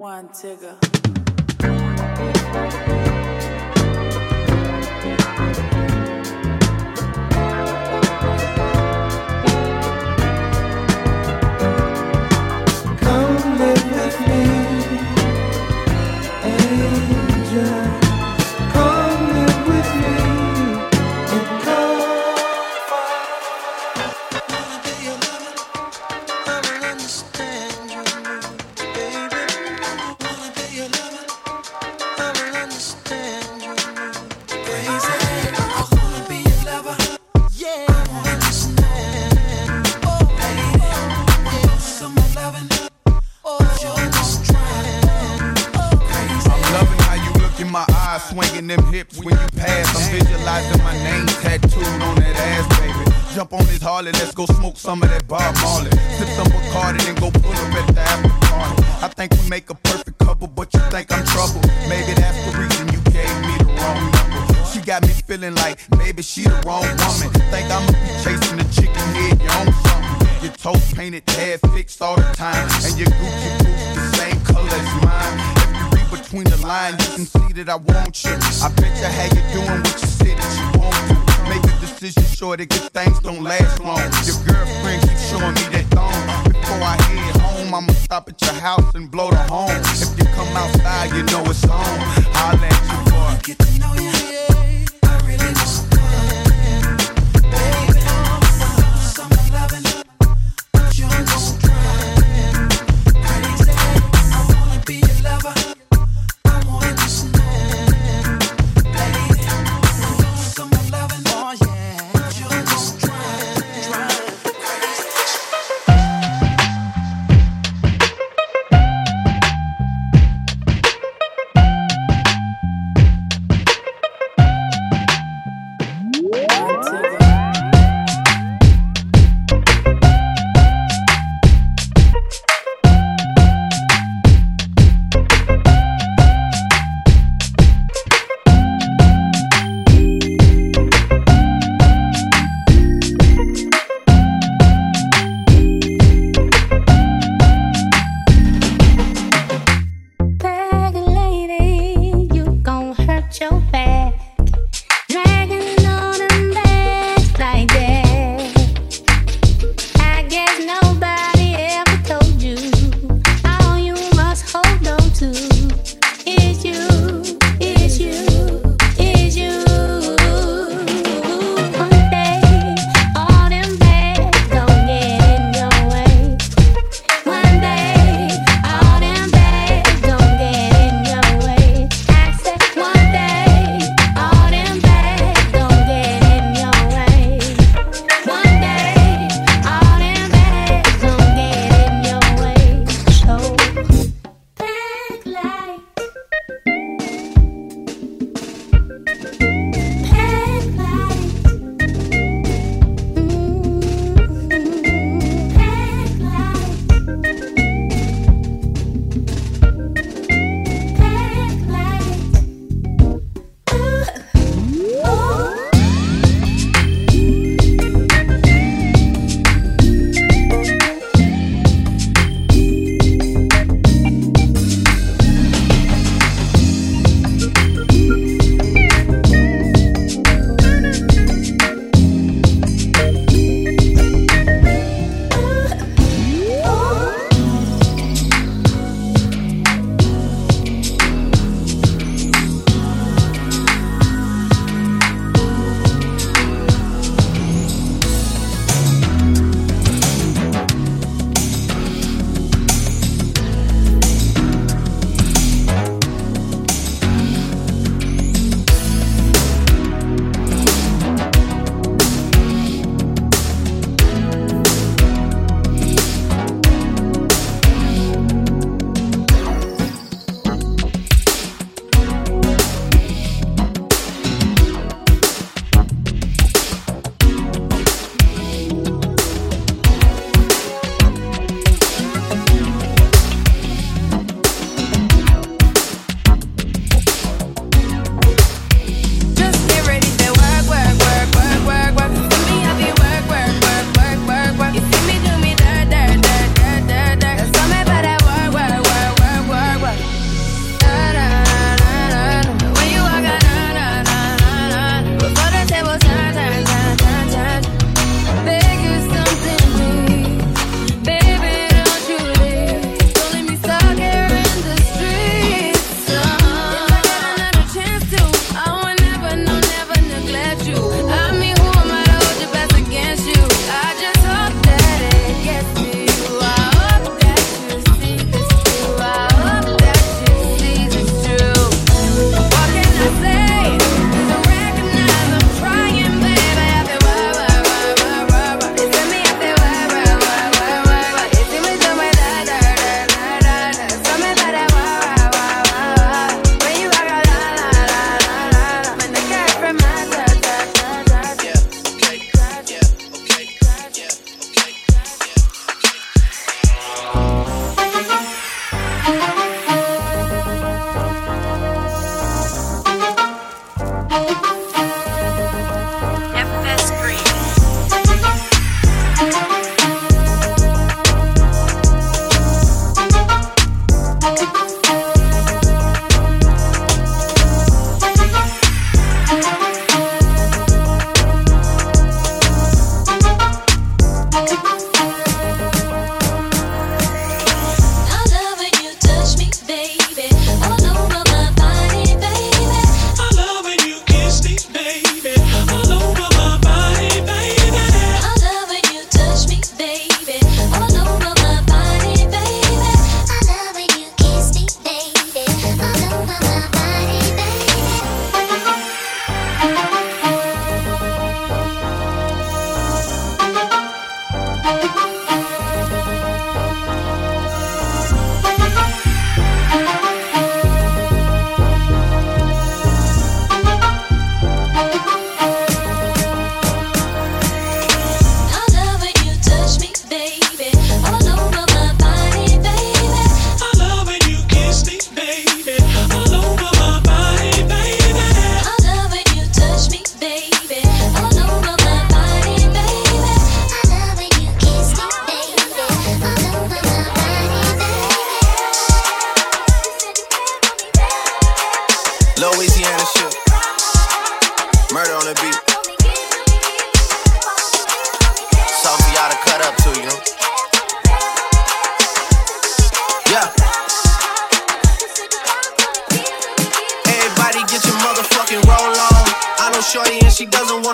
Wantigga. Think we make a perfect couple, but you think I'm trouble. Maybe that's the reason you gave me the wrong number. She got me feeling like maybe she the wrong woman. Think I'ma be chasing the chicken head, you own something. Your toes painted, hair fixed all the time, and your Gucci boots the same color as mine. If you read between the lines, you can see that I want you. I bet you how you doing what you said that you want to. Make a decision sure that good things don't last long. Your girlfriend keeps showing me that thong. Before I head home, I'ma stop at your house and blow the horn. If you come outside, you know it's on. I'll let you boy. Get to know you,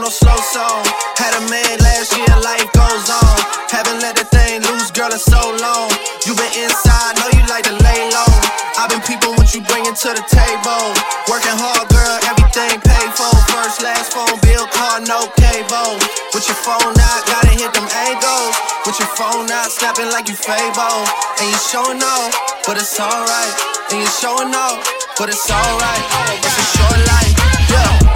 no slow song. Had a man last year, life goes on. Haven't let the thing loose, girl, in so long. You been inside, know you like to lay low. I've been people, what you bringing to the table. Working hard, girl, everything paid for. First, last phone bill, car, no cable. With your phone out, gotta hit them angles. With your phone out, snapping like you Fabo. And you showing off, but it's alright. And you showing off, but it's alright. It's a short life, yeah.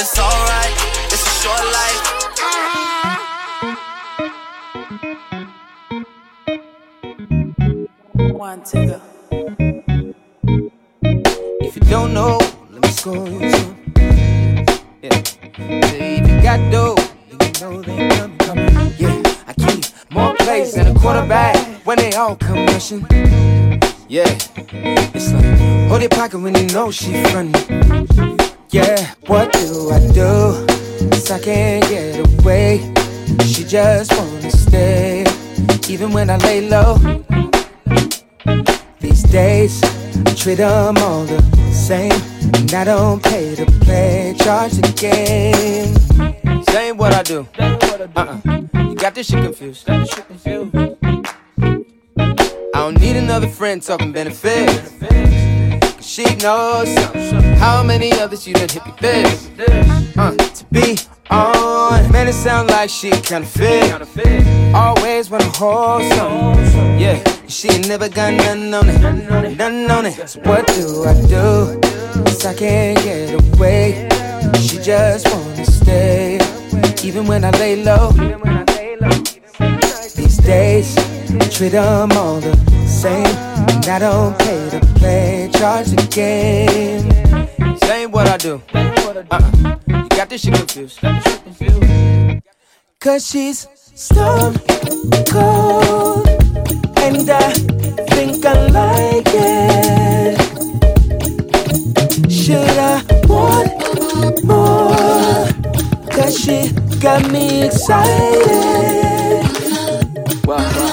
but it's alright. It's a short life. Wantigga. If you don't know, let me score you some. Yeah. If you got dough, you know they come coming. Yeah, I keep more plays than a quarterback when they all come rushing. Yeah, it's like hold your pocket when you know she running. Yeah, what do I do? Cause I can't get away. She just wanna stay, even when I lay low. These days, I treat them all the same. And I don't pay to play, charge the game. Same what I do. Uh-uh. You got this shit confused. I don't need another friend talking benefits. She knows how many others you done hit me this? Uh, to be on, man, it sound like she kinda fit. Always wanna hold some. Yeah, she ain't never got nothing on it. Nothing on it. So what do I do? Cause I can't get away. She just wanna stay. Even when I lay low. These days, I treat them all the same. And I don't pay to play, charge the game. Same what I do. Uh-uh. You got this shit confused. Cause she's stone cold. And I think I like it. Should I want more? Cause she got me excited. Баба.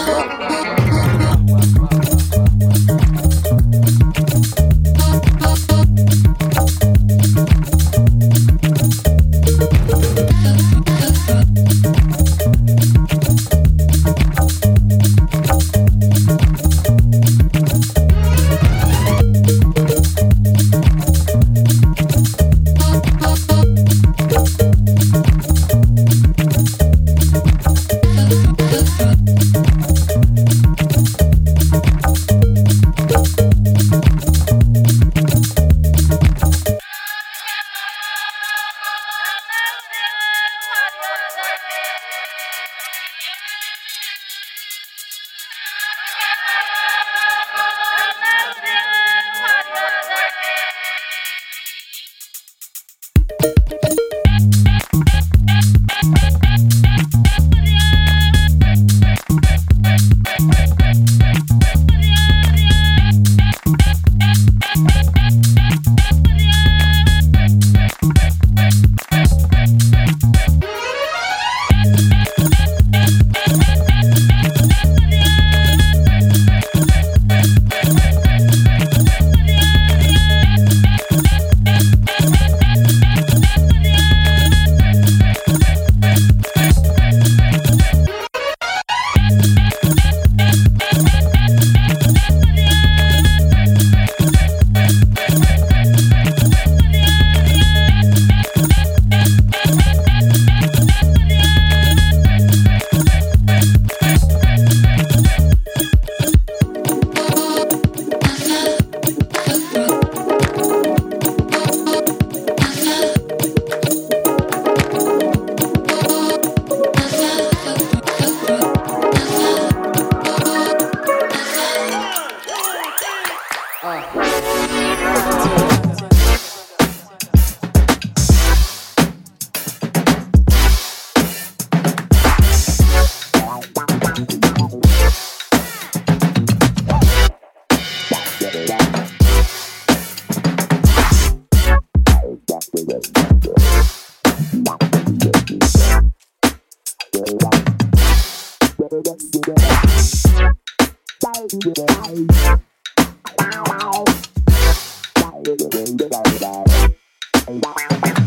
Música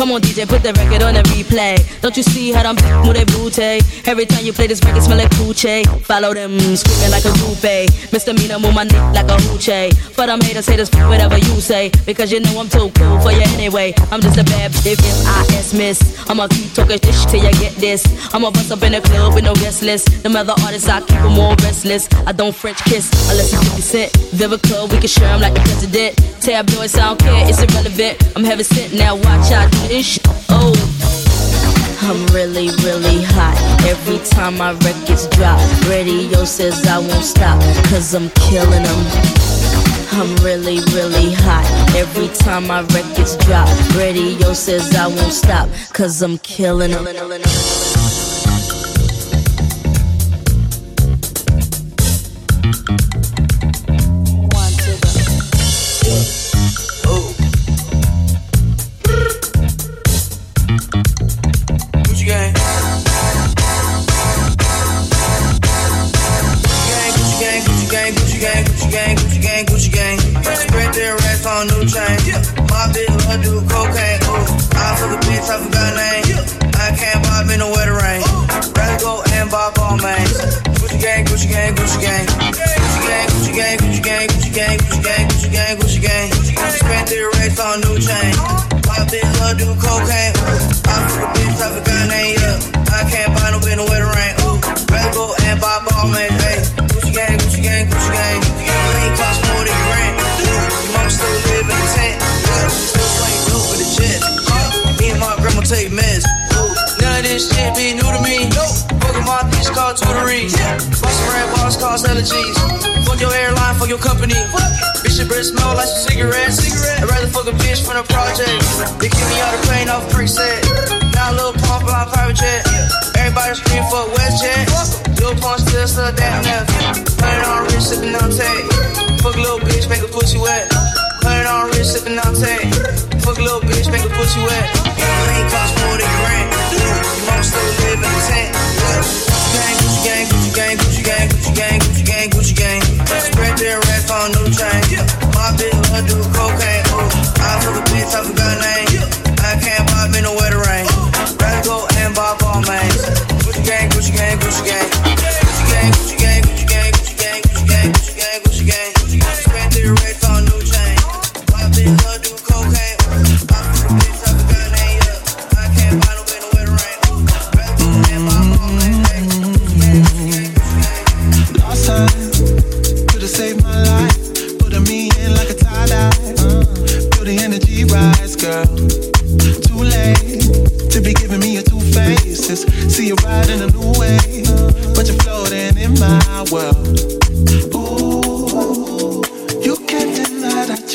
Come on, DJ, put the record on the replay. Don't you see how I'm move they booty? Every time you play this record, smell like coochie. Follow them, screaming like a groupie. Mr. Mina, move my neck like a hoochie. For them haters, haters, whatever you say. Because you know I'm too cool for you anyway. I'm just a bad bitch, M-I-S miss. I'ma keep talking this till you get this. I'ma bust up in the club with no guest list. Them other artists, I keep them all restless. I don't French kiss unless it's 50 cent. Vivica, we can share them like the president. Tabloids, I don't care, it's irrelevant. I'm heaven sent, now watch out, shit. Oh. I'm really, really hot. Every time my records drop, radio says I won't stop, cause I'm killing them. I'm really, really hot. Every time my records drop, radio says I won't stop, cause I'm killing them. Do cocaine. Ooh, I fuck a bitch, I forgot name. I can't buy me no wetter rain. Rather go and buy all mains. Gucci gang, Gucci gang, Gucci gang. Gucci gang, Gucci gang, Gucci gang, Gucci gang, Gucci gang, Gucci gang, Gucci gang. Spent three racks on new chain. My bitch love do cocaine. Ooh, I fuck a bitch, I forgot name. Yeah, I can't buy no bitch no wetter rain. Ooh, rather go and buy all mains. Take meds. None of this shit be new to me. Fuck my bitch called tutoring. Boss brand boss Stella G's. Fuck your airline, fuck your company. Bitch, your breath smell like some cigarettes. I'd rather fuck a bitch from the project. They kick me out of plane off brick set. Now a little pump on private jet. Everybody scream for a West WestJet. Lil Pump still still damn left. Hundred on wrist, sipping on tape. Fuck a little bitch, make a pussy wet. Hundred on wrist, sipping on tape. Fuck a little bitch, make a pussy wet.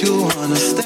You wanna stay.